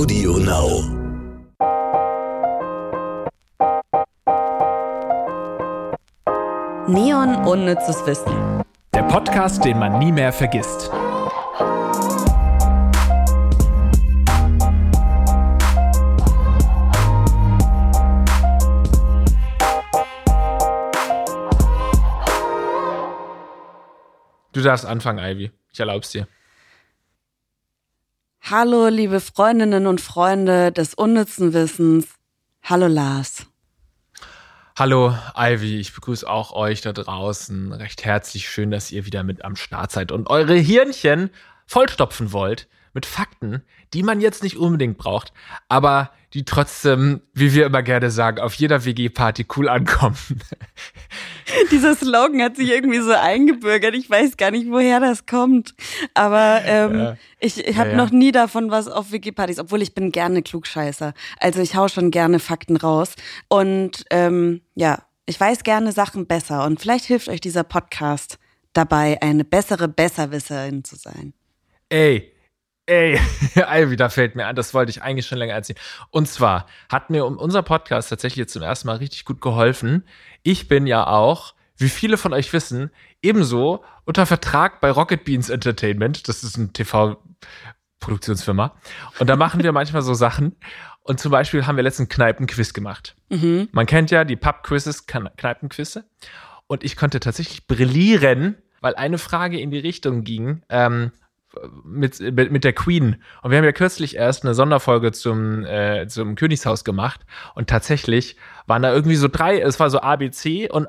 Audio Now. Neon Unnützes Wissen. Der Podcast, den man nie mehr vergisst. Du darfst anfangen, Ivy. Ich erlaub's dir. Hallo, liebe Freundinnen und Freunde des unnützen Wissens. Hallo, Lars. Hallo, Ivy. Ich begrüße auch euch da draußen. Recht herzlich schön, dass ihr wieder mit am Start seid und eure Hirnchen vollstopfen wollt mit Fakten, die man jetzt nicht unbedingt braucht, aber die trotzdem, wie wir immer gerne sagen, auf jeder WG-Party cool ankommen. Dieser Slogan hat sich irgendwie so eingebürgert. Ich weiß gar nicht, woher das kommt. Aber ähm, ja. ich, ich habe ja, ja. noch nie davon was auf WG-Partys, obwohl ich bin gerne Klugscheißer. Also ich hau schon gerne Fakten raus. Und ähm, ja, ich weiß gerne Sachen besser. Und vielleicht hilft euch dieser Podcast dabei, eine bessere Besserwisserin zu sein. Ey, Ey, Ivy, da fällt mir an, das wollte ich eigentlich schon länger erzählen. Und zwar hat mir unser Podcast tatsächlich jetzt zum ersten Mal richtig gut geholfen. Ich bin ja auch, wie viele von euch wissen, ebenso unter Vertrag bei Rocket Beans Entertainment. Das ist ein TV-Produktionsfirma. Und da machen wir manchmal so Sachen. Und zum Beispiel haben wir letzten Kneipenquiz gemacht. Mhm. Man kennt ja die Pub-Quizzes, Kneipenquizze. Und ich konnte tatsächlich brillieren, weil eine Frage in die Richtung ging, ähm, mit, mit der Queen. Und wir haben ja kürzlich erst eine Sonderfolge zum, äh, zum Königshaus gemacht. Und tatsächlich waren da irgendwie so drei, es war so ABC und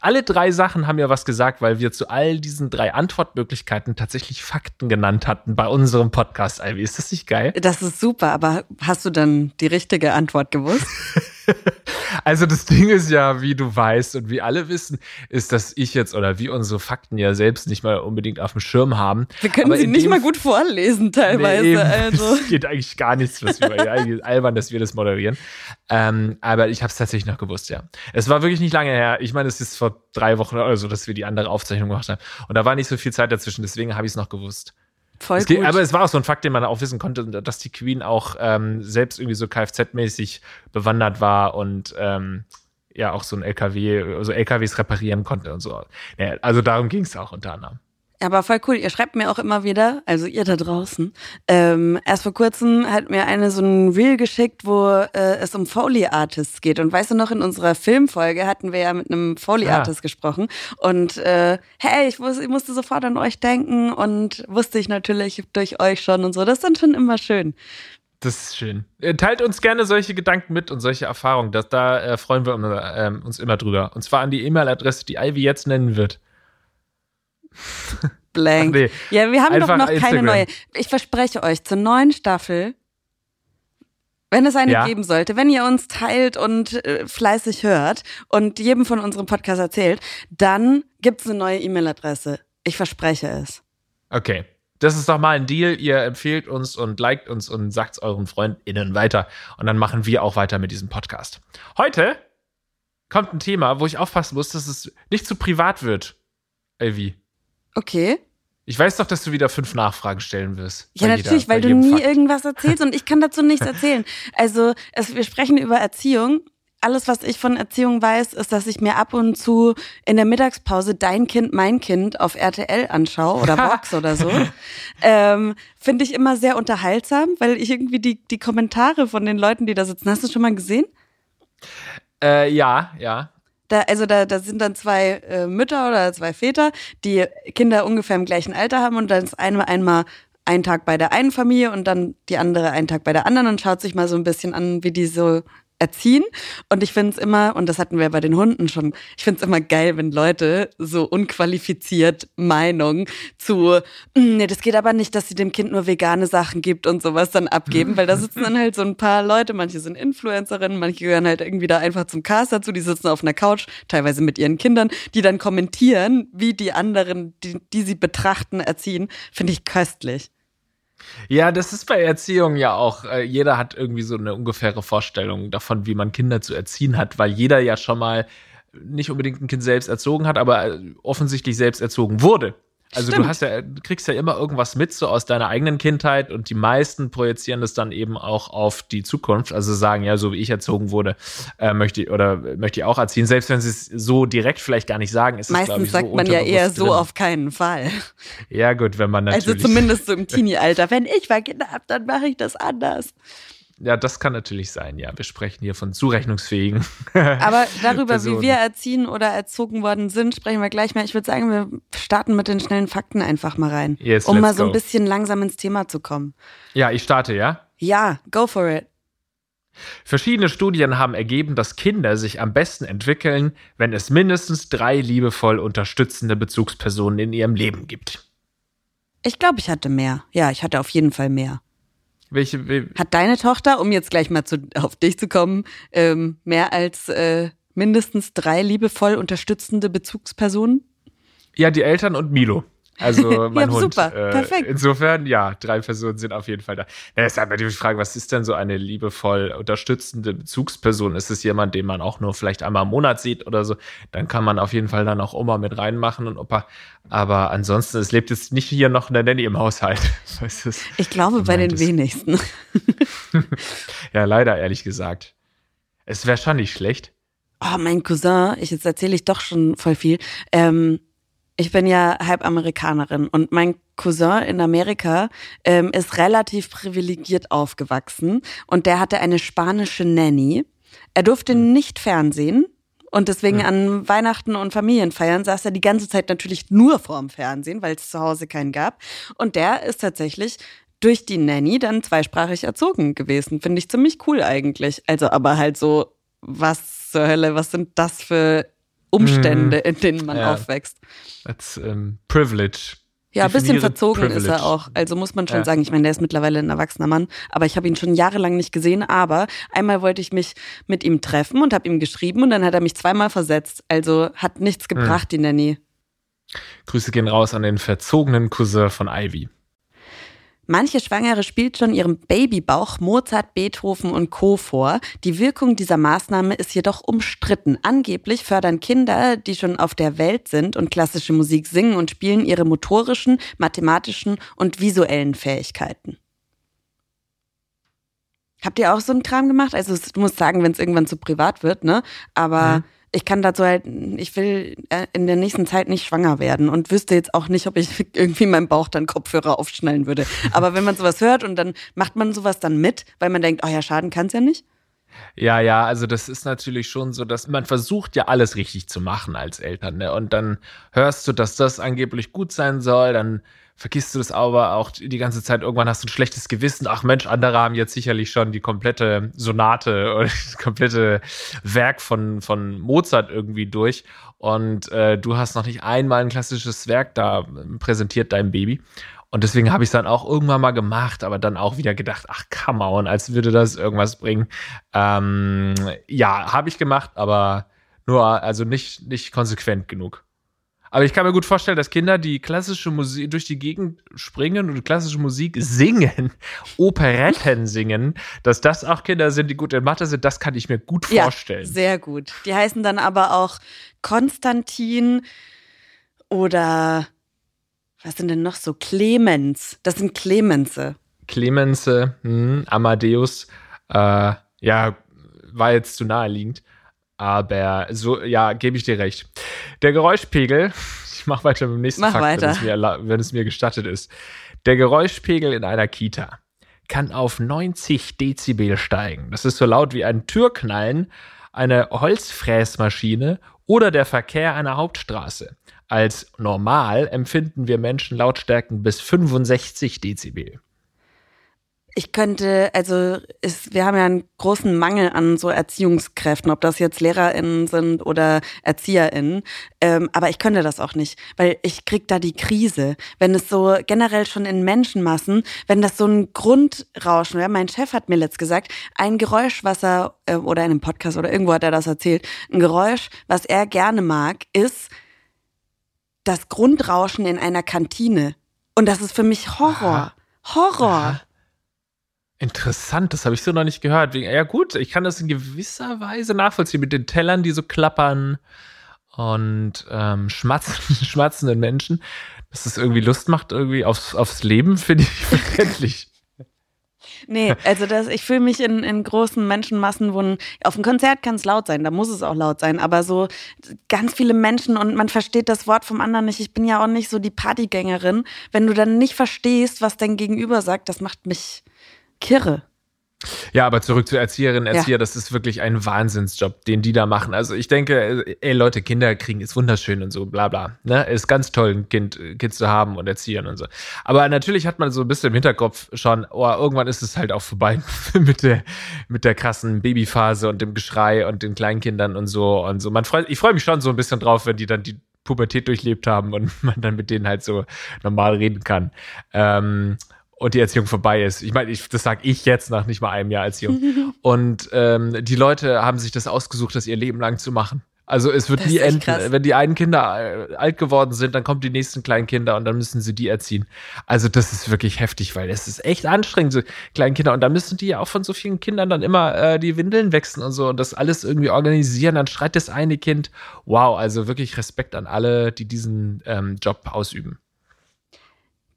alle drei Sachen haben ja was gesagt, weil wir zu all diesen drei Antwortmöglichkeiten tatsächlich Fakten genannt hatten bei unserem Podcast. Ivy, ist das nicht geil? Das ist super, aber hast du dann die richtige Antwort gewusst? also das Ding ist ja, wie du weißt und wie alle wissen, ist, dass ich jetzt oder wie unsere Fakten ja selbst nicht mal unbedingt auf dem Schirm haben. Wir können sie nicht mal gut vorlesen teilweise. Nee, also. Es geht eigentlich gar nichts, was wir eigentlich albern, dass wir das moderieren. Ähm, aber ich habe es tatsächlich noch gewusst, ja. Es war wirklich nicht lange her. Ich meine, es ist vor drei Wochen oder so, dass wir die andere Aufzeichnung gemacht haben. Und da war nicht so viel Zeit dazwischen, deswegen habe ich es noch gewusst. Voll geht, aber es war auch so ein Fakt, den man auch wissen konnte, dass die Queen auch ähm, selbst irgendwie so Kfz-mäßig bewandert war und ähm, ja auch so ein LKW, also LKWs reparieren konnte und so. Ja, also darum ging es auch unter anderem. Aber voll cool. Ihr schreibt mir auch immer wieder, also ihr da draußen. Ähm, erst vor kurzem hat mir eine so ein Reel geschickt, wo äh, es um Foley Artists geht. Und weißt du noch, in unserer Filmfolge hatten wir ja mit einem Foley Artist ja. gesprochen. Und äh, hey, ich, wus ich musste sofort an euch denken und wusste ich natürlich durch euch schon und so. Das ist dann schon immer schön. Das ist schön. Äh, teilt uns gerne solche Gedanken mit und solche Erfahrungen. Das, da äh, freuen wir immer, äh, uns immer drüber. Und zwar an die E-Mail-Adresse, die Ivy jetzt nennen wird. Blank. Nee, ja, wir haben doch noch Instagram. keine neue. Ich verspreche euch, zur neuen Staffel, wenn es eine ja. geben sollte, wenn ihr uns teilt und äh, fleißig hört und jedem von unserem Podcast erzählt, dann gibt es eine neue E-Mail-Adresse. Ich verspreche es. Okay. Das ist doch mal ein Deal. Ihr empfehlt uns und liked uns und sagt es euren FreundInnen weiter. Und dann machen wir auch weiter mit diesem Podcast. Heute kommt ein Thema, wo ich aufpassen muss, dass es nicht zu privat wird. Ivy. Okay. Ich weiß doch, dass du wieder fünf Nachfragen stellen wirst. Ja, natürlich, jeder, weil du nie Fakt. irgendwas erzählst und ich kann dazu nichts erzählen. Also, es, wir sprechen über Erziehung. Alles, was ich von Erziehung weiß, ist, dass ich mir ab und zu in der Mittagspause Dein Kind, mein Kind auf RTL anschaue oder Vox oder so. Ähm, Finde ich immer sehr unterhaltsam, weil ich irgendwie die, die Kommentare von den Leuten, die da sitzen, hast du schon mal gesehen? Äh, ja, ja. Da, also da, da sind dann zwei äh, Mütter oder zwei Väter, die Kinder ungefähr im gleichen Alter haben und dann ist einmal einmal ein Tag bei der einen Familie und dann die andere einen Tag bei der anderen und schaut sich mal so ein bisschen an, wie die so erziehen. Und ich finde es immer, und das hatten wir bei den Hunden schon, ich finde es immer geil, wenn Leute so unqualifiziert Meinung zu, hm, nee, das geht aber nicht, dass sie dem Kind nur vegane Sachen gibt und sowas dann abgeben, weil da sitzen dann halt so ein paar Leute, manche sind Influencerinnen, manche gehören halt irgendwie da einfach zum Cast dazu, die sitzen auf einer Couch, teilweise mit ihren Kindern, die dann kommentieren, wie die anderen, die, die sie betrachten, erziehen, finde ich köstlich. Ja, das ist bei Erziehung ja auch. Äh, jeder hat irgendwie so eine ungefähre Vorstellung davon, wie man Kinder zu erziehen hat, weil jeder ja schon mal nicht unbedingt ein Kind selbst erzogen hat, aber äh, offensichtlich selbst erzogen wurde. Also Stimmt. du hast ja, du kriegst ja immer irgendwas mit so aus deiner eigenen Kindheit und die meisten projizieren das dann eben auch auf die Zukunft. Also sagen, ja, so wie ich erzogen wurde, äh, möchte ich oder möchte ich auch erziehen. Selbst wenn sie es so direkt vielleicht gar nicht sagen, ist es, Meistens ich, sagt so man ja eher unterbewusst so drin. auf keinen Fall. Ja, gut, wenn man natürlich. Also zumindest so im Teenie-Alter. Wenn ich mal Kinder habe, dann mache ich das anders. Ja, das kann natürlich sein, ja. Wir sprechen hier von zurechnungsfähigen. Aber darüber, Personen. wie wir erziehen oder erzogen worden sind, sprechen wir gleich mal. Ich würde sagen, wir starten mit den schnellen Fakten einfach mal rein. Yes, um mal so ein bisschen langsam ins Thema zu kommen. Ja, ich starte, ja. Ja, go for it. Verschiedene Studien haben ergeben, dass Kinder sich am besten entwickeln, wenn es mindestens drei liebevoll unterstützende Bezugspersonen in ihrem Leben gibt. Ich glaube, ich hatte mehr. Ja, ich hatte auf jeden Fall mehr. Welche, we- Hat deine Tochter, um jetzt gleich mal zu, auf dich zu kommen, ähm, mehr als äh, mindestens drei liebevoll unterstützende Bezugspersonen? ja, die Eltern und Milo. Also mein Ja, Hund. super. Äh, Perfekt. Insofern, ja, drei Personen sind auf jeden Fall da. Ja, ist aber die Frage, was ist denn so eine liebevoll unterstützende Bezugsperson? Ist es jemand, den man auch nur vielleicht einmal im Monat sieht oder so? Dann kann man auf jeden Fall dann auch Oma mit reinmachen und Opa. Aber ansonsten, es lebt jetzt nicht hier noch eine Nanny im Haushalt. Ich glaube, bei den wenigsten. Ja, leider, ehrlich gesagt. Es wäre schon nicht schlecht. Oh, mein Cousin, ich, jetzt erzähle ich doch schon voll viel. Ähm, ich bin ja halb Amerikanerin und mein Cousin in Amerika ähm, ist relativ privilegiert aufgewachsen und der hatte eine spanische Nanny. Er durfte nicht Fernsehen und deswegen an Weihnachten und Familienfeiern saß er die ganze Zeit natürlich nur vorm Fernsehen, weil es zu Hause keinen gab. Und der ist tatsächlich durch die Nanny dann zweisprachig erzogen gewesen. Finde ich ziemlich cool eigentlich. Also aber halt so, was zur Hölle, was sind das für Umstände, in denen man Ja. aufwächst? That's ähm, Privilege. Ja, ein bisschen verzogen ist Privilege. er auch. Also muss man schon Ja. sagen, ich meine, der ist mittlerweile ein erwachsener Mann, aber ich habe ihn schon jahrelang nicht gesehen. Aber einmal wollte ich mich mit ihm treffen und habe ihm geschrieben und dann hat er mich zweimal versetzt. Also hat nichts Hm. gebracht, die Nanny. Grüße gehen raus an den verzogenen Cousin von Ivy. Manche Schwangere spielt schon ihrem Babybauch Mozart, Beethoven und Co. vor. Die Wirkung dieser Maßnahme ist jedoch umstritten. Angeblich fördern Kinder, die schon auf der Welt sind und klassische Musik singen und spielen, ihre motorischen, mathematischen und visuellen Fähigkeiten. Habt ihr auch so einen Kram gemacht? Also du musst sagen, wenn es irgendwann zu privat wird, ne? Aber Mhm. Ich kann dazu halt, ich will äh, in der nächsten Zeit nicht schwanger werden und wüsste jetzt auch nicht, ob ich irgendwie meinem Bauch dann Kopfhörer aufschnallen würde. Aber wenn man sowas hört und dann macht man sowas dann mit, weil man denkt, oh ja, schaden kann's ja nicht. Ja, ja, also das ist natürlich schon so, dass man versucht ja alles richtig zu machen als Eltern, ne? Und dann hörst du, dass das angeblich gut sein soll, dann vergisst du das aber auch die ganze Zeit. Irgendwann hast du ein schlechtes Gewissen. Ach Mensch, andere haben jetzt sicherlich schon die komplette Sonate oder das komplette Werk von, von Mozart irgendwie durch. Und äh, du hast noch nicht einmal ein klassisches Werk da ähm, präsentiert, deinem Baby. Und deswegen habe ich es dann auch irgendwann mal gemacht, aber dann auch wieder gedacht, ach come on, als würde das irgendwas bringen. Ähm, ja, habe ich gemacht, aber nur, also nicht, nicht konsequent genug. Aber ich kann mir gut vorstellen, dass Kinder, die klassische Musik durch die Gegend springen und klassische Musik singen, Operetten singen, dass das auch Kinder sind, die gut in Mathe sind, das kann ich mir gut vorstellen. Ja, sehr gut. Die heißen dann aber auch Konstantin oder was sind denn noch so? Clemens. Das sind Clemense. Clemense, hm, Amadeus, äh, ja, war jetzt zu naheliegend. Aber so, ja, gebe ich dir recht. Der Geräuschpegel, ich mache weiter mit dem nächsten Mach Fakt, weiter. Wenn, es mir, wenn es mir gestattet ist. Der Geräuschpegel in einer Kita kann auf 90 Dezibel steigen. Das ist so laut wie ein Türknallen, eine Holzfräsmaschine oder der Verkehr einer Hauptstraße. Als normal empfinden wir Menschen Lautstärken bis 65 Dezibel. Ich könnte, also ist, wir haben ja einen großen Mangel an so Erziehungskräften, ob das jetzt LehrerInnen sind oder ErzieherInnen. Ähm, aber ich könnte das auch nicht, weil ich krieg da die Krise. Wenn es so generell schon in Menschenmassen, wenn das so ein Grundrauschen wäre, mein Chef hat mir letzt gesagt, ein Geräusch, was er, äh, oder in einem Podcast oder irgendwo hat er das erzählt, ein Geräusch, was er gerne mag, ist das Grundrauschen in einer Kantine. Und das ist für mich Horror. Horror. Interessant, das habe ich so noch nicht gehört. Ja gut, ich kann das in gewisser Weise nachvollziehen mit den Tellern, die so klappern und ähm, schmatzen, schmatzenden Menschen. Dass es irgendwie Lust macht, irgendwie aufs, aufs Leben, finde ich verständlich. Nee, also das, ich fühle mich in, in großen Menschenmassen, wo ein, auf einem Konzert kann es laut sein, da muss es auch laut sein, aber so ganz viele Menschen und man versteht das Wort vom anderen nicht. Ich bin ja auch nicht so die Partygängerin. Wenn du dann nicht verstehst, was dein Gegenüber sagt, das macht mich kirre. Ja, aber zurück zu Erzieherinnen, Erzieher, ja. das ist wirklich ein Wahnsinnsjob, den die da machen. Also ich denke, ey Leute, Kinder kriegen ist wunderschön und so, bla bla. Ne? Ist ganz toll, ein Kind, Kind zu haben und erziehen und so. Aber natürlich hat man so ein bisschen im Hinterkopf schon, oh, irgendwann ist es halt auch vorbei mit der, mit der krassen Babyphase und dem Geschrei und den Kleinkindern und so und so. Man freut, ich freue mich schon so ein bisschen drauf, wenn die dann die Pubertät durchlebt haben und man dann mit denen halt so normal reden kann. Ähm, und die Erziehung vorbei ist. Ich meine, ich, das sage ich jetzt nach nicht mal einem Jahr Erziehung. und ähm, die Leute haben sich das ausgesucht, das ihr Leben lang zu machen. Also es wird nie enden. Krass. Wenn die einen Kinder äh, alt geworden sind, dann kommen die nächsten kleinen Kinder und dann müssen sie die erziehen. Also das ist wirklich heftig, weil es ist echt anstrengend, so kleine Kinder. Und da müssen die ja auch von so vielen Kindern dann immer äh, die Windeln wechseln und so und das alles irgendwie organisieren. Dann schreit das eine Kind. Wow, also wirklich Respekt an alle, die diesen ähm, Job ausüben.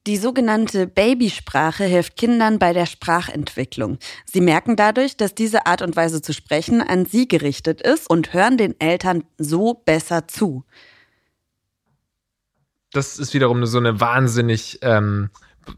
Die sogenannte Babysprache hilft Kindern bei der Sprachentwicklung. Sie merken dadurch, dass diese Art und Weise zu sprechen an sie gerichtet ist und hören den Eltern so besser zu. Das ist wiederum so eine wahnsinnig ähm,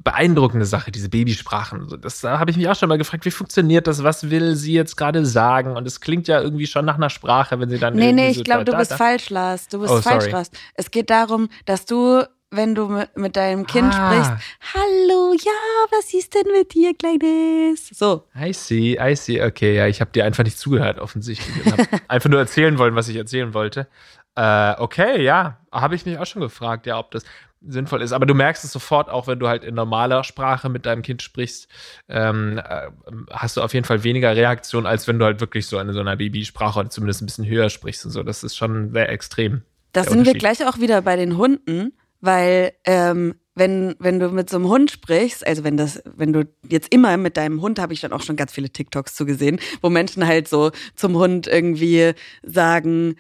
beeindruckende Sache, diese Babysprachen. Das da habe ich mich auch schon mal gefragt, wie funktioniert das? Was will sie jetzt gerade sagen? Und es klingt ja irgendwie schon nach einer Sprache, wenn sie dann. Nee, nee, ich glaube, du bist falsch, Lars. Du bist oh, falsch, Lars. Es geht darum, dass du wenn du mit deinem Kind ah. sprichst, hallo, ja, was ist denn mit dir, Kleines? So. I see, I see. Okay, ja, ich habe dir einfach nicht zugehört, offensichtlich. Und einfach nur erzählen wollen, was ich erzählen wollte. Äh, okay, ja, habe ich mich auch schon gefragt, ja, ob das sinnvoll ist. Aber du merkst es sofort, auch wenn du halt in normaler Sprache mit deinem Kind sprichst, ähm, äh, hast du auf jeden Fall weniger Reaktion, als wenn du halt wirklich so in so einer Babysprache oder zumindest ein bisschen höher sprichst und so. Das ist schon sehr extrem. Da sind wir gleich auch wieder bei den Hunden weil ähm, wenn, wenn du mit so einem Hund sprichst, also wenn das, wenn du jetzt immer mit deinem Hund, habe ich dann auch schon ganz viele TikToks zu gesehen, wo Menschen halt so zum Hund irgendwie sagen,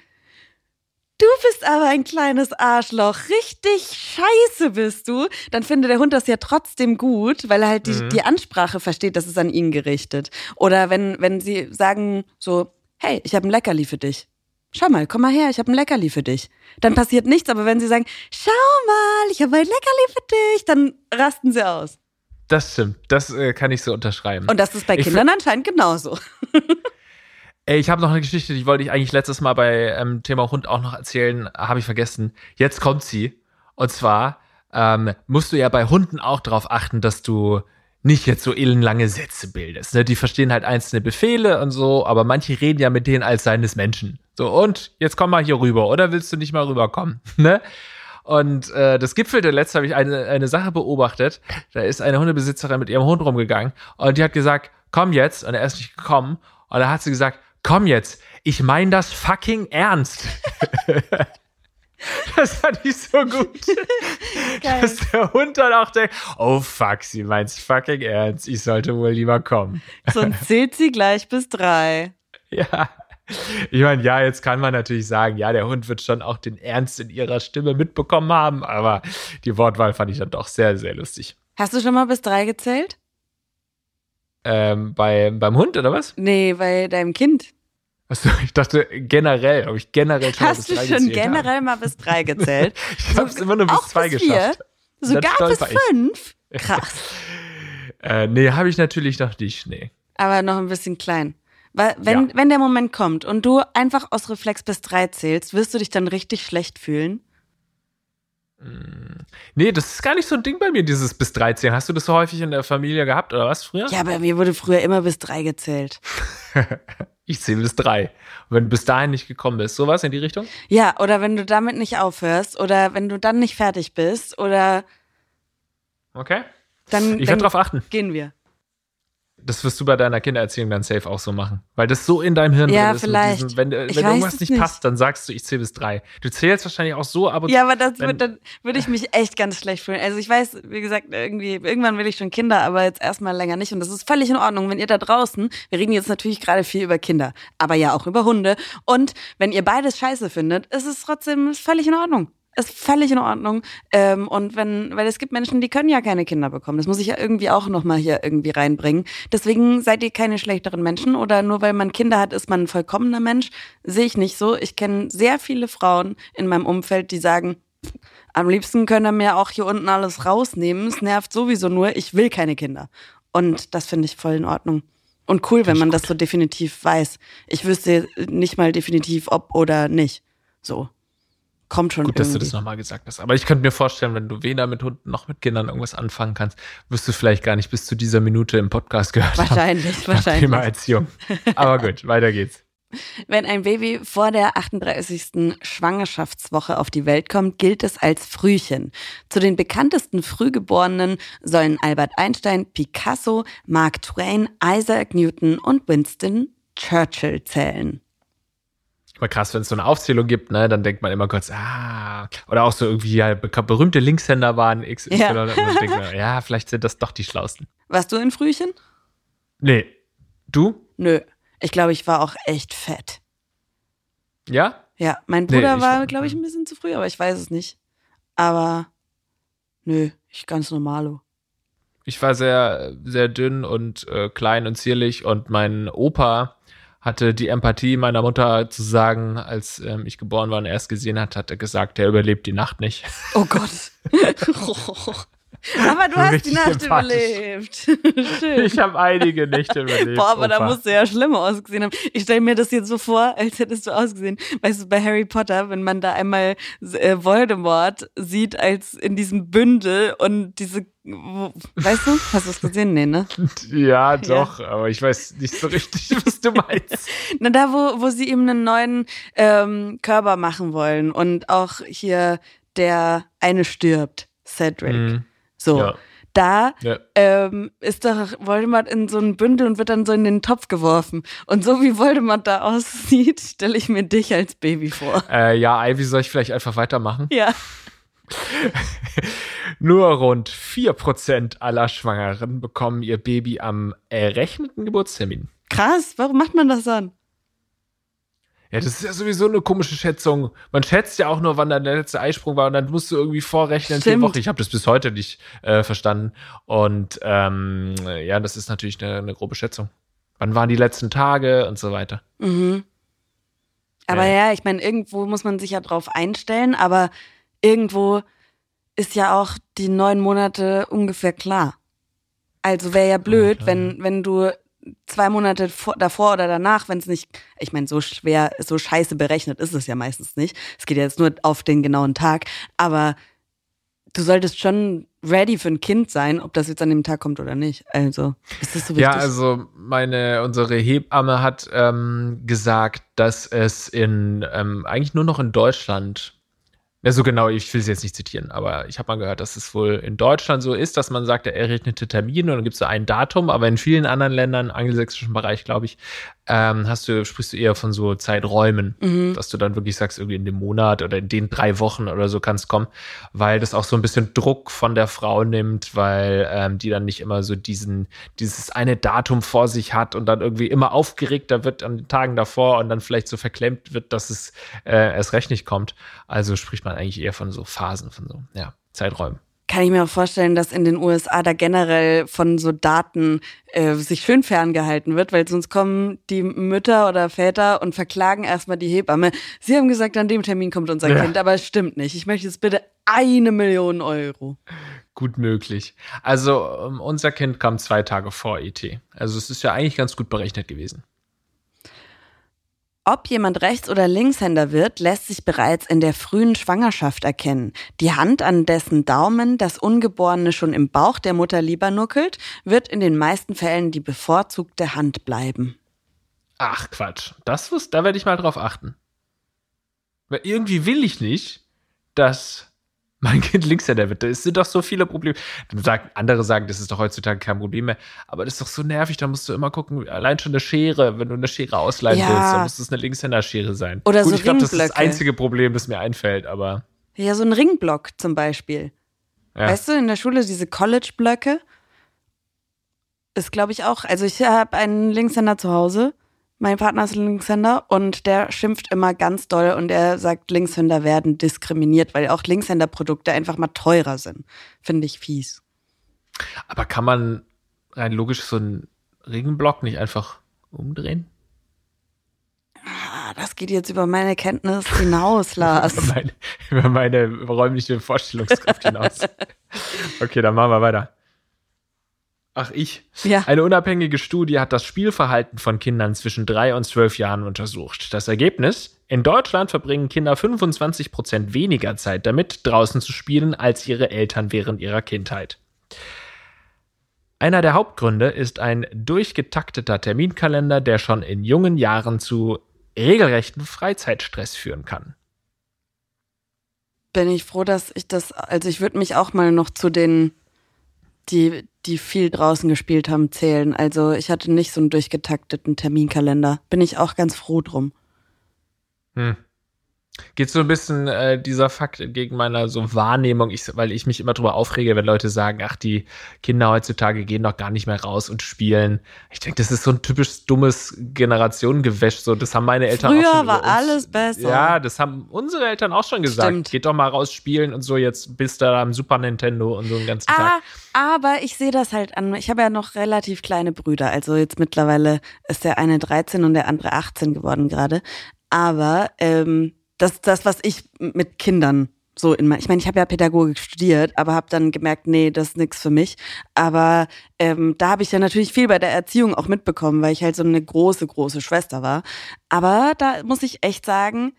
du bist aber ein kleines Arschloch, richtig scheiße bist du, dann findet der Hund das ja trotzdem gut, weil er halt die, mhm. die Ansprache versteht, das ist an ihn gerichtet. Oder wenn, wenn sie sagen so, hey, ich habe ein Leckerli für dich schau mal, komm mal her, ich habe ein Leckerli für dich. Dann passiert nichts, aber wenn sie sagen, schau mal, ich habe ein Leckerli für dich, dann rasten sie aus. Das stimmt, das äh, kann ich so unterschreiben. Und das ist bei Kindern anscheinend genauso. Ey, ich habe noch eine Geschichte, die wollte ich eigentlich letztes Mal bei ähm, Thema Hund auch noch erzählen, habe ich vergessen. Jetzt kommt sie. Und zwar ähm, musst du ja bei Hunden auch darauf achten, dass du nicht jetzt so ellenlange Sätze bildest. Ne? Die verstehen halt einzelne Befehle und so, aber manche reden ja mit denen als seines Menschen. So, und jetzt komm mal hier rüber, oder willst du nicht mal rüberkommen? Ne? Und äh, das gipfelte letzt habe ich eine, eine Sache beobachtet. Da ist eine Hundebesitzerin mit ihrem Hund rumgegangen und die hat gesagt, komm jetzt. Und er ist nicht gekommen. Und da hat sie gesagt, komm jetzt, ich meine das fucking ernst. Das fand ich so gut. Geil. Dass der Hund dann auch denkt, oh fuck, sie meint's fucking ernst, ich sollte wohl lieber kommen. Sonst zählt sie gleich bis drei. Ja. Ich meine, ja, jetzt kann man natürlich sagen, ja, der Hund wird schon auch den Ernst in ihrer Stimme mitbekommen haben, aber die Wortwahl fand ich dann doch sehr, sehr lustig. Hast du schon mal bis drei gezählt? Ähm, bei, beim Hund oder was? Nee, bei deinem Kind. Achso, ich dachte generell, ob ich generell schon Hast mal bis drei gezählt Hast du schon generell habe. mal bis drei gezählt? ich so, habe es immer nur bis zwei bis geschafft. Sogar bis fünf? Krass. äh, nee, habe ich natürlich noch nicht, nee. Aber noch ein bisschen klein. Weil wenn, ja. wenn der Moment kommt und du einfach aus Reflex bis drei zählst, wirst du dich dann richtig schlecht fühlen? Mm. Nee, das ist gar nicht so ein Ding bei mir, dieses bis 13. Hast du das so häufig in der Familie gehabt oder was früher? Ja, bei mir wurde früher immer bis drei gezählt. ich zähle bis drei. Und wenn du bis dahin nicht gekommen bist, sowas in die Richtung? Ja, oder wenn du damit nicht aufhörst oder wenn du dann nicht fertig bist oder. Okay. Dann, ich werde drauf achten. Gehen wir das wirst du bei deiner Kindererziehung dann safe auch so machen. Weil das so in deinem Hirn ja, drin ist. Vielleicht. Wenn wenn irgendwas nicht, nicht, passt, dann sagst du, ich zähle bis drei. Du zählst wahrscheinlich auch so, aber. Ja, aber das wird, dann würde ich mich echt ganz schlecht fühlen. Also ich weiß, wie gesagt, irgendwie, irgendwann will ich schon Kinder, aber jetzt erstmal länger nicht. Und das ist völlig in Ordnung, wenn ihr da draußen, wir reden jetzt natürlich gerade viel über Kinder, aber ja auch über Hunde. Und wenn ihr beides scheiße findet, ist es trotzdem völlig in Ordnung. Ist völlig in Ordnung. Ähm, und wenn, weil es gibt Menschen, die können ja keine Kinder bekommen. Das muss ich ja irgendwie auch nochmal hier irgendwie reinbringen. Deswegen seid ihr keine schlechteren Menschen oder nur weil man Kinder hat, ist man ein vollkommener Mensch. Sehe ich nicht so. Ich kenne sehr viele Frauen in meinem Umfeld, die sagen, am liebsten können er mir auch hier unten alles rausnehmen. Es nervt sowieso nur, ich will keine Kinder. Und das finde ich voll in Ordnung. Und cool, wenn man das so definitiv weiß. Ich wüsste nicht mal definitiv, ob oder nicht. So. Kommt schon. Gut, irgendwie. dass du das nochmal gesagt hast. Aber ich könnte mir vorstellen, wenn du weder mit Hunden noch mit Kindern irgendwas anfangen kannst, wirst du vielleicht gar nicht bis zu dieser Minute im Podcast gehört Wahrscheinlich, haben. wahrscheinlich. Thema Erziehung. Aber gut, weiter geht's. Wenn ein Baby vor der 38. Schwangerschaftswoche auf die Welt kommt, gilt es als Frühchen. Zu den bekanntesten Frühgeborenen sollen Albert Einstein, Picasso, Mark Twain, Isaac Newton und Winston Churchill zählen. Immer krass, wenn es so eine Aufzählung gibt, ne, dann denkt man immer kurz, ah, oder auch so irgendwie ja, berühmte Linkshänder waren XY, Ja. und dann denkt man, ja, vielleicht sind das doch die Schlausten. Warst du ein Frühchen? Nee. Du? Nö. Ich glaube, ich war auch echt fett. Ja? Ja, mein Nee, Bruder ich war, war- glaube ich, ein bisschen zu früh, aber ich weiß es nicht. Aber nö, ich ganz normalo. Ich war sehr, sehr dünn und äh, klein und zierlich und mein Opa hatte die Empathie meiner Mutter zu sagen, als ähm, ich geboren war und er es gesehen hat, hat er gesagt, er überlebt die Nacht nicht. Oh Gott. aber du hast die Nacht überlebt. Schön. Ich habe einige Nächte überlebt. Boah, aber da Opa. musst du ja schlimmer ausgesehen haben. Ich stelle mir das jetzt so vor, als hättest du ausgesehen. Weißt du, bei Harry Potter, wenn man da einmal äh, Voldemort sieht als in diesem Bündel und diese, weißt du, hast du es gesehen? Nee, ne? Ja, doch, aber ich weiß nicht so richtig, was du meinst. Na, da, wo, wo sie ihm einen neuen ähm, Körper machen wollen und auch hier der eine stirbt, Cedric. Mhm. So. Ja. Da Ja. ähm, ist doch Voldemort in so ein Bündel und wird dann so in den Topf geworfen. Und so wie Voldemort da aussieht, stelle ich mir dich als Baby vor. Äh, ja, Ivy, soll ich vielleicht einfach weitermachen? Ja. Nur rund 4% aller Schwangeren bekommen ihr Baby am errechneten Geburtstermin. Krass, warum macht man das dann? Ja, das ist ja sowieso eine komische Schätzung. Man schätzt ja auch nur, wann der letzte Eisprung war und dann musst du irgendwie vorrechnen, vier. Wochen. Ich habe das bis heute nicht äh, verstanden. Und ähm, ja, das ist natürlich eine, eine grobe Schätzung. Wann waren die letzten Tage und so weiter. Mhm. Aber Ja. ja, ich meine, irgendwo muss man sich ja drauf einstellen, aber irgendwo ist ja auch die neun Monate ungefähr klar. Also wäre ja blöd, klar, wenn, wenn du zwei Monate vor, davor oder danach, wenn es nicht, ich meine, so schwer, so scheiße berechnet ist es ja meistens nicht. Es geht ja jetzt nur auf den genauen Tag, aber du solltest schon ready für ein Kind sein, ob das jetzt an dem Tag kommt oder nicht. Also, ist das so wichtig? Ja, also meine, unsere Hebamme hat ähm, gesagt, dass es in, ähm, eigentlich nur noch in Deutschland, ja, so genau, ich will sie jetzt nicht zitieren, aber ich habe mal gehört, dass es wohl in Deutschland so ist, dass man sagt, der errechnete Termin und dann gibt es so ein Datum, aber in vielen anderen Ländern, angelsächsischen Bereich, glaube ich, ähm, hast du, sprichst du eher von so Zeiträumen, Mhm. dass du dann wirklich sagst, irgendwie in dem Monat oder in den drei Wochen oder so kannst kommen, weil das auch so ein bisschen Druck von der Frau nimmt, weil ähm, die dann nicht immer so diesen, dieses eine Datum vor sich hat und dann irgendwie immer aufgeregter wird an den Tagen davor und dann vielleicht so verklemmt wird, dass es äh, erst recht nicht kommt. Also spricht man eigentlich eher von so Phasen, von so, ja, Zeiträumen. Kann ich mir auch vorstellen, dass in den USA da generell von so Daten äh, sich schön ferngehalten wird, weil sonst kommen die Mütter oder Väter und verklagen erstmal die Hebamme. Sie haben gesagt, an dem Termin kommt unser Ja. Kind, aber es stimmt nicht. Ich möchte jetzt bitte eine Million Euro. Gut möglich. Also ähm, unser Kind kam zwei Tage vor ET. Also es ist ja eigentlich ganz gut berechnet gewesen. Ob jemand Rechts- oder Linkshänder wird, lässt sich bereits in der frühen Schwangerschaft erkennen. Die Hand, an dessen Daumen das Ungeborene schon im Bauch der Mutter lieber nuckelt, wird in den meisten Fällen die bevorzugte Hand bleiben. Ach Quatsch, das wusste, da werde ich mal drauf achten. Weil irgendwie will ich nicht, dass mein Kind Linkshänder wird. Da sind doch so viele Probleme. Sagen, andere sagen, das ist doch heutzutage kein Problem mehr. Aber das ist doch so nervig, da musst du immer gucken, allein schon eine Schere, wenn du eine Schere ausleihen Ja. willst, dann muss es eine Linkshänder-Schere sein. Oder Gut, so ich glaube, das ist das einzige Problem, das mir einfällt, aber Ja, so ein Ringblock zum Beispiel. ja. Weißt du, in der Schule diese College-Blöcke ist, glaube ich, auch. Also ich habe einen Linkshänder zu Hause, Mein Partner ist Linkshänder und der schimpft immer ganz doll und er sagt, Linkshänder werden diskriminiert, weil auch Linkshänderprodukte einfach mal teurer sind. Finde ich fies. Aber kann man rein logisch so einen Regenblock nicht einfach umdrehen? Ah, das geht jetzt über meine Kenntnis hinaus, Lars. über, meine, über meine räumliche Vorstellungskraft hinaus. okay, dann machen wir weiter. Ach, ich. Ja. Eine unabhängige Studie hat das Spielverhalten von Kindern zwischen drei und zwölf Jahren untersucht. Das Ergebnis? In Deutschland verbringen Kinder 25 Prozent weniger Zeit damit, draußen zu spielen, als ihre Eltern während ihrer Kindheit. Einer der Hauptgründe ist ein durchgetakteter Terminkalender, der schon in jungen Jahren zu regelrechten Freizeitstress führen kann. Bin ich froh, dass ich das, also ich würde mich auch mal noch zu den, die, die viel draußen gespielt haben, zählen. Also ich hatte nicht so einen durchgetakteten Terminkalender. Bin ich auch ganz froh drum. Hm geht so ein bisschen äh, dieser Fakt entgegen meiner so Wahrnehmung, ich, weil ich mich immer drüber aufrege, wenn Leute sagen, ach, die Kinder heutzutage gehen doch gar nicht mehr raus und spielen. Ich denke, das ist so ein typisch dummes Generationengewäsch. So, das haben meine Eltern Früher auch schon war alles besser. Ja, das haben unsere Eltern auch schon gesagt. Stimmt. Geht doch mal raus spielen und so, jetzt bist du da am Super Nintendo und so den ganzen Ah, Tag. aber ich sehe das halt an. Ich habe ja noch relativ kleine Brüder. Also jetzt mittlerweile ist der eine 13 und der andere 18 geworden gerade. Aber ähm, das, das, was ich mit Kindern so in mein, ich meine, ich habe ja Pädagogik studiert, aber habe dann gemerkt, nee, das ist nichts für mich. Aber ähm, da habe ich ja natürlich viel bei der Erziehung auch mitbekommen, weil ich halt so eine große, große Schwester war. Aber da muss ich echt sagen,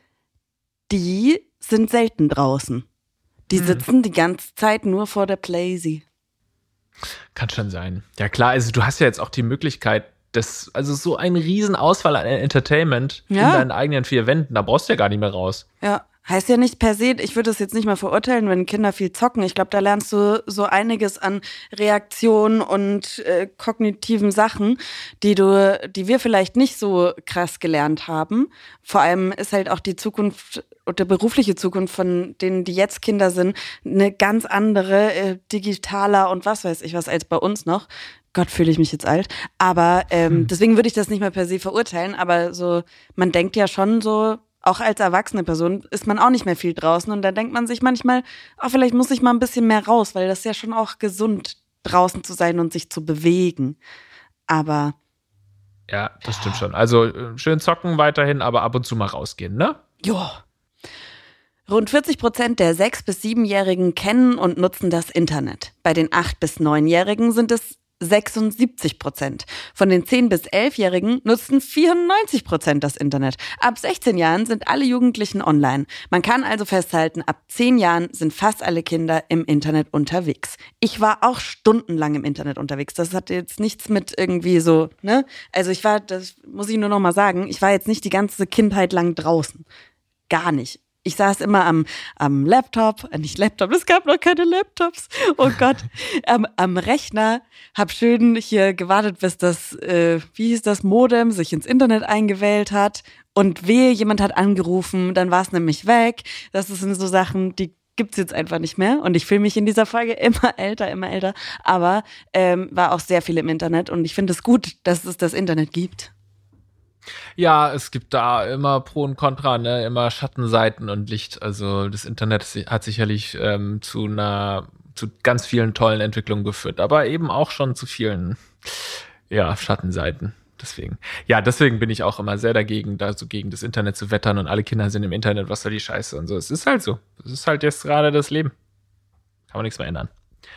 die sind selten draußen. Die Hm. sitzen die ganze Zeit nur vor der Playsee. Kann schon sein. Ja klar, also du hast ja jetzt auch die Möglichkeit, das, also so ein riesen Auswahl an Entertainment in Ja. deinen eigenen vier Wänden, da brauchst du ja gar nicht mehr raus. Ja, heißt ja nicht per se, ich würde es jetzt nicht mal verurteilen, wenn Kinder viel zocken. Ich glaube, da lernst du so einiges an Reaktionen und äh, kognitiven Sachen, die du, die wir vielleicht nicht so krass gelernt haben. Vor allem ist halt auch die Zukunft oder berufliche Zukunft von denen, die jetzt Kinder sind, eine ganz andere, äh, digitaler und was weiß ich was als bei uns noch. Gott, fühle ich mich jetzt alt. Aber ähm, deswegen würde ich das nicht mal per se verurteilen. Aber so, man denkt ja schon so, auch als erwachsene Person ist man auch nicht mehr viel draußen. Und da denkt man sich manchmal, oh, vielleicht muss ich mal ein bisschen mehr raus, weil das ist ja schon auch gesund, draußen zu sein und sich zu bewegen. Aber Ja, das stimmt schon. Also äh, schön zocken weiterhin, aber ab und zu mal rausgehen, ne? ja. Rund 40 Prozent der 6- bis 7-Jährigen kennen und nutzen das Internet. Bei den 8- bis 9-Jährigen sind es 76 Prozent. Von den 10- bis 11-Jährigen nutzen 94 Prozent das Internet. Ab 16 Jahren sind alle Jugendlichen online. Man kann also festhalten, ab 10 Jahren sind fast alle Kinder im Internet unterwegs. Ich war auch stundenlang im Internet unterwegs. Das hat jetzt nichts mit irgendwie so, ne? Also ich war, das muss ich nur noch mal sagen, ich war jetzt nicht die ganze Kindheit lang draußen. Gar nicht. Ich saß immer am, am Laptop, äh, nicht Laptop, es gab noch keine Laptops. Oh Gott, am, am Rechner, hab schön hier gewartet, bis das, äh, wie hieß das, Modem sich ins Internet eingewählt hat. Und wehe, jemand hat angerufen, dann war es nämlich weg. Das sind so Sachen, die gibt's jetzt einfach nicht mehr. Und ich fühle mich in dieser Folge immer älter, immer älter. Aber ähm, war auch sehr viel im Internet und ich finde es gut, dass es das Internet gibt. Ja, es gibt da immer Pro und Contra, ne? Immer Schattenseiten und Licht. Also das Internet hat sicherlich ähm, zu einer, zu ganz vielen tollen Entwicklungen geführt, aber eben auch schon zu vielen, ja, Schattenseiten. Deswegen. Ja, deswegen bin ich auch immer sehr dagegen, da so gegen das Internet zu wettern und alle Kinder sind im Internet, was soll die Scheiße und so. Es ist halt so. Es ist halt jetzt gerade das Leben. Kann man nichts mehr ändern.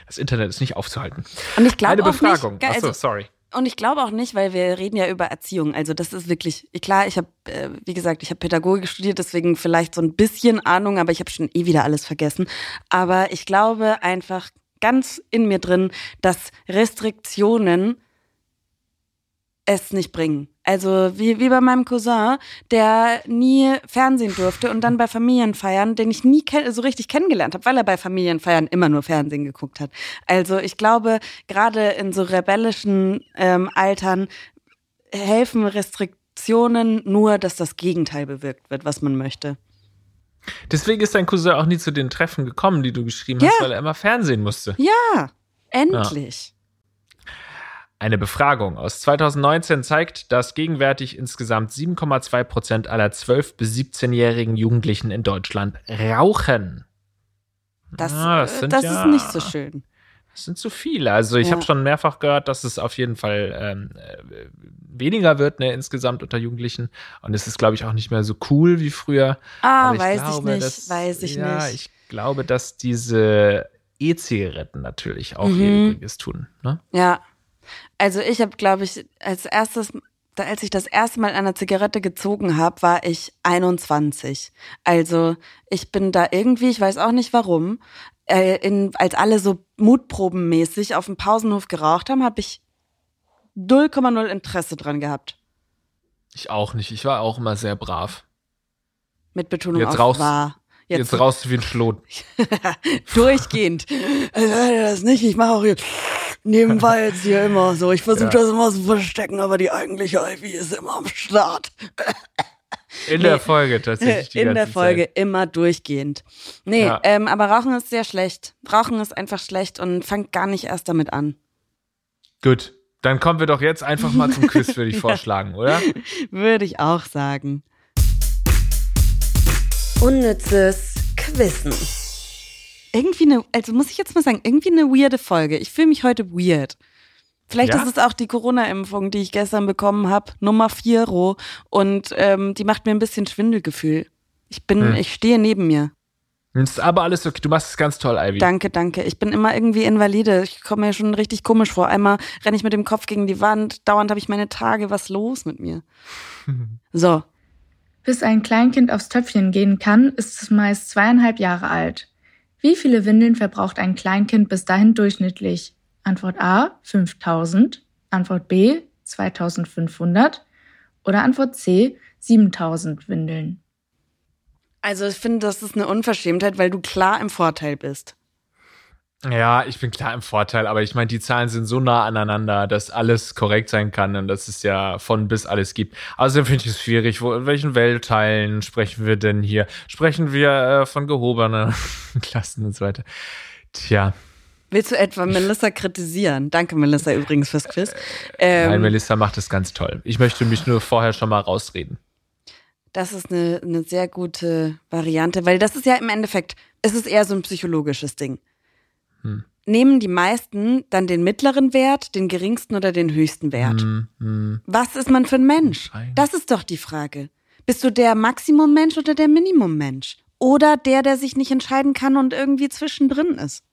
Das Internet ist nicht aufzuhalten. Und ich glaube Eine auch Befragung. nicht, Achso, also, sorry. Und ich glaube auch nicht, weil wir reden ja über Erziehung. Also das ist wirklich, klar, ich habe, äh, wie gesagt, ich habe Pädagogik studiert, deswegen vielleicht so ein bisschen Ahnung, aber ich habe schon eh wieder alles vergessen. Aber ich glaube einfach ganz in mir drin, dass Restriktionen es nicht bringen. Also wie, wie bei meinem Cousin, der nie Fernsehen durfte und dann bei Familienfeiern, den ich nie so richtig kennengelernt habe, weil er bei Familienfeiern immer nur Fernsehen geguckt hat. Also ich glaube, gerade in so rebellischen ähm, Altern helfen Restriktionen nur, dass das Gegenteil bewirkt wird, was man möchte. Deswegen ist dein Cousin auch nie zu den Treffen gekommen, die du geschrieben Ja. hast, weil er immer Fernsehen musste. Ja, endlich. Eine Befragung aus 2019 zeigt, dass gegenwärtig insgesamt 7,2 Prozent aller 12- bis 17-jährigen Jugendlichen in Deutschland rauchen. Das, ah, das, das ja, ist nicht so schön. Das sind zu viele. Also ich ja. habe schon mehrfach gehört, dass es auf jeden Fall ähm, äh, weniger wird ne, insgesamt unter Jugendlichen. Und es ist, glaube ich, auch nicht mehr so cool wie früher. Ah, ich weiß glaube, ich nicht, dass, weiß ich ja, nicht. Ich glaube, dass diese E-Zigaretten natürlich auch mhm. ihr Übriges tun. Ne? Ja. Also ich habe, glaube ich, als erstes, als ich das erste Mal eine Zigarette gezogen habe, war ich 21. Also ich bin da irgendwie, ich weiß auch nicht warum, äh, in, als alle so mutprobenmäßig auf dem Pausenhof geraucht haben, habe ich 0,0 Interesse dran gehabt. Ich auch nicht. Ich war auch immer sehr brav. Mit Betonung Jetzt auf raus, war. Jetzt, jetzt raus wie ein Schlot. Durchgehend. Also, das nicht. Ich mache auch hier nebenbei jetzt hier immer so. Ich versuche ja. das immer zu verstecken, aber die eigentliche Ivy ist immer am Start. In nee, der Folge tatsächlich. in der Folge Zeit. immer durchgehend. Nee, ja. ähm, aber Rauchen ist sehr schlecht. Rauchen ist einfach schlecht und fangt gar nicht erst damit an. Gut, dann kommen wir doch jetzt einfach mal zum Quiz, würde ich vorschlagen, oder? Würde ich auch sagen. Unnützes Quissen. Irgendwie eine, also muss ich jetzt mal sagen, irgendwie eine weirde Folge. Ich fühle mich heute weird. Vielleicht ja? ist es auch die Corona-Impfung, die ich gestern bekommen habe, Nummer 4 roh. Und ähm, die macht mir ein bisschen Schwindelgefühl. Ich bin, hm. ich stehe neben mir. Ist aber alles okay. Du machst es ganz toll, Ivy. Danke, danke. Ich bin immer irgendwie invalide. Ich komme mir schon richtig komisch vor. Einmal renne ich mit dem Kopf gegen die Wand. Dauernd habe ich meine Tage. Was los mit mir? so. Bis ein Kleinkind aufs Töpfchen gehen kann, ist es meist zweieinhalb Jahre alt. Wie viele Windeln verbraucht ein Kleinkind bis dahin durchschnittlich? Antwort A 5000, Antwort B 2500 oder Antwort C 7000 Windeln. Also ich finde, das ist eine Unverschämtheit, weil du klar im Vorteil bist. Ja, ich bin klar im Vorteil, aber ich meine, die Zahlen sind so nah aneinander, dass alles korrekt sein kann und dass es ja von bis alles gibt. Außerdem finde ich es schwierig, wo, in welchen Weltteilen sprechen wir denn hier? Sprechen wir äh, von gehobenen Klassen und so weiter? Tja, Willst du etwa Melissa kritisieren? Danke, Melissa, übrigens fürs Quiz. Ähm, Nein, Melissa macht es ganz toll. Ich möchte mich nur vorher schon mal rausreden. Das ist eine, eine sehr gute Variante, weil das ist ja im Endeffekt, es ist eher so ein psychologisches Ding. Hm. Nehmen die meisten dann den mittleren Wert, den geringsten oder den höchsten Wert? Hm, hm. Was ist man für ein Mensch? Das ist doch die Frage. Bist du der Maximum-Mensch oder der Minimum-Mensch? Oder der, der sich nicht entscheiden kann und irgendwie zwischendrin ist?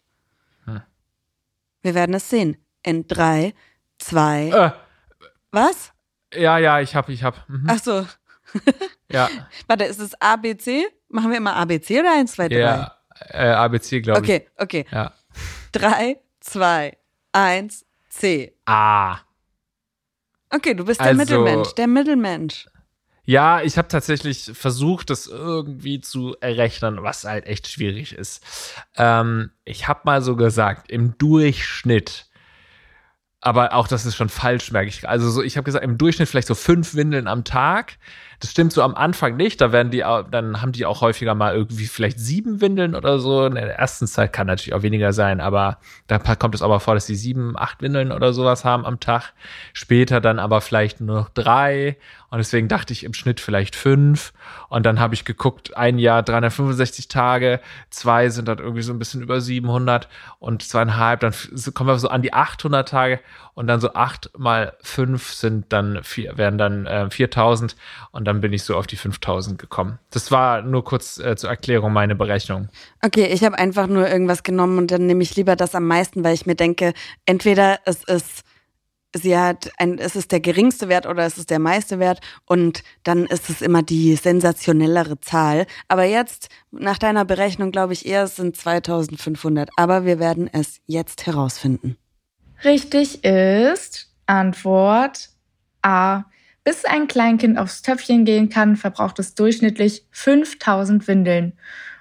Wir werden es sehen. In drei, zwei. Äh, was? Ja, ja, ich hab, ich hab. Mhm. Ach so. ja. Warte, ist es ABC? Machen wir immer ABC oder 1, 2, 3? Ja, äh, ABC, glaube ich. Okay, okay. Ja. 3, 2, 1, C. A. Okay, du bist der also, Mittelmensch, der Mittelmensch. Ja, ich habe tatsächlich versucht, das irgendwie zu errechnen, was halt echt schwierig ist. Ähm, ich habe mal so gesagt, im Durchschnitt, aber auch das ist schon falsch, merke ich. Also so, ich habe gesagt, im Durchschnitt vielleicht so fünf Windeln am Tag. Das stimmt so am Anfang nicht. Da werden die, dann haben die auch häufiger mal irgendwie vielleicht sieben Windeln oder so. In der ersten Zeit kann natürlich auch weniger sein, aber da kommt es aber vor, dass die sieben, acht Windeln oder sowas haben am Tag. Später dann aber vielleicht nur noch drei. Und deswegen dachte ich im Schnitt vielleicht fünf. Und dann habe ich geguckt, ein Jahr 365 Tage, zwei sind dann irgendwie so ein bisschen über 700 und zweieinhalb, dann kommen wir so an die 800 Tage und dann so acht mal fünf sind dann vier, werden dann äh, 4000 und dann bin ich so auf die 5000 gekommen. Das war nur kurz äh, zur Erklärung meine Berechnung. Okay, ich habe einfach nur irgendwas genommen und dann nehme ich lieber das am meisten, weil ich mir denke, entweder es ist sie hat ein, es ist der geringste Wert oder es ist der meiste Wert und dann ist es immer die sensationellere Zahl. Aber jetzt, nach deiner Berechnung, glaube ich eher, es sind 2500. Aber wir werden es jetzt herausfinden. Richtig ist Antwort A. Bis ein Kleinkind aufs Töpfchen gehen kann, verbraucht es durchschnittlich 5000 Windeln.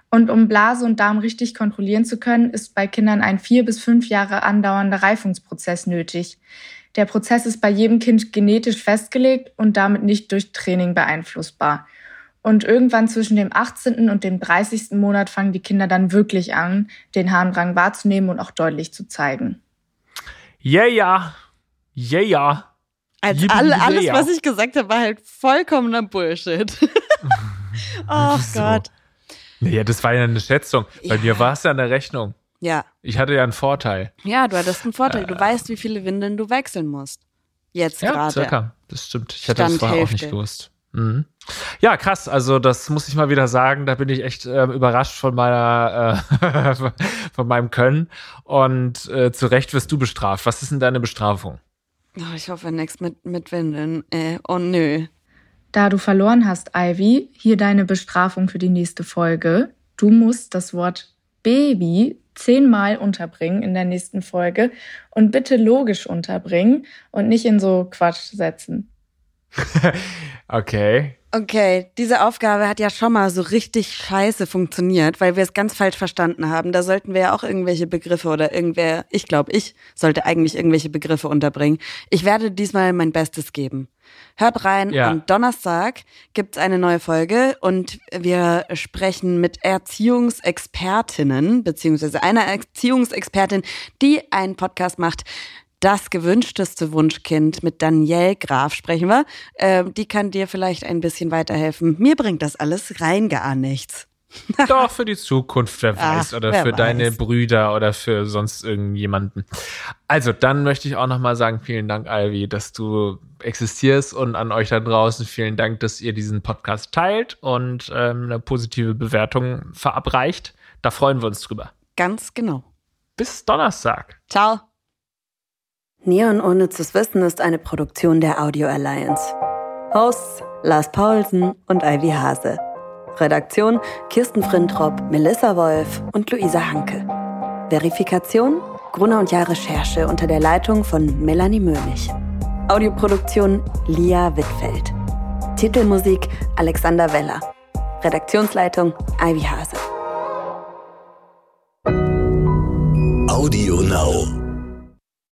Und um Blase und Darm richtig kontrollieren zu können, ist bei Kindern ein vier bis fünf Jahre andauernder Reifungsprozess nötig. Der Prozess ist bei jedem Kind genetisch festgelegt und damit nicht durch Training beeinflussbar. Und irgendwann zwischen dem 18. und dem 30. Monat fangen die Kinder dann wirklich an, den Harndrang wahrzunehmen und auch deutlich zu zeigen. Ja, yeah, ja. Yeah. Als Yippie alle, alles, yeah. was ich gesagt habe, war halt vollkommener Bullshit. oh Wieso? Gott. Naja, das war ja eine Schätzung. Bei Ja. mir war es ja eine Rechnung. Ja. Ich hatte ja einen Vorteil. Ja, du hattest einen Vorteil. Du weißt, wie viele Windeln du wechseln musst. Jetzt Ja, gerade. circa. Das stimmt. Ich hatte das Stand vorher auch Hälfte. nicht gewusst. Mhm. Ja, krass. Also das muss ich mal wieder sagen. Da bin ich echt ähm, überrascht von meiner, äh, von meinem Können. Und äh, zu Recht wirst du bestraft. Was ist denn deine Bestrafung? Oh, ich hoffe nichts mit, mit Windeln. Äh, oh nö. Da du verloren hast, Ivy, hier deine Bestrafung für die nächste Folge. Du musst das Wort Baby zehnmal unterbringen in der nächsten Folge und bitte logisch unterbringen und nicht in so Quatschsätzen. Okay. Okay, diese Aufgabe hat ja schon mal so richtig scheiße funktioniert, weil wir es ganz falsch verstanden haben. Da sollten wir ja auch irgendwelche Begriffe oder irgendwer, ich glaube, ich sollte eigentlich irgendwelche Begriffe unterbringen. Ich werde diesmal mein Bestes geben. Hört rein, Ja. am Donnerstag gibt's eine neue Folge und wir sprechen mit Erziehungsexpertinnen, beziehungsweise einer Erziehungsexpertin, die einen Podcast macht. Das gewünschteste Wunschkind mit Danielle Graf sprechen wir. Ähm, die kann dir vielleicht ein bisschen weiterhelfen. Mir bringt das alles rein gar nichts. Doch, für die Zukunft, wer Ach, weiß. Oder wer für weiß. deine Brüder oder für sonst irgendjemanden. Also, dann möchte ich auch nochmal sagen, vielen Dank, Alvi, dass du existierst und an euch da draußen vielen Dank, dass ihr diesen Podcast teilt und ähm, eine positive Bewertung verabreicht. Da freuen wir uns drüber. Ganz genau. Bis Donnerstag. Ciao. Neon ohne zu wissen ist eine Produktion der Audio Alliance. Hosts Lars Paulsen und Ivy Hase. Redaktion Kirsten Frintrop, Melissa Wolf und Luisa Hanke. Verifikation Gruner und Jahr Recherche unter der Leitung von Melanie Möhlich. Audioproduktion Lia Wittfeld. Titelmusik Alexander Weller. Redaktionsleitung Ivy Hase. Audio Now.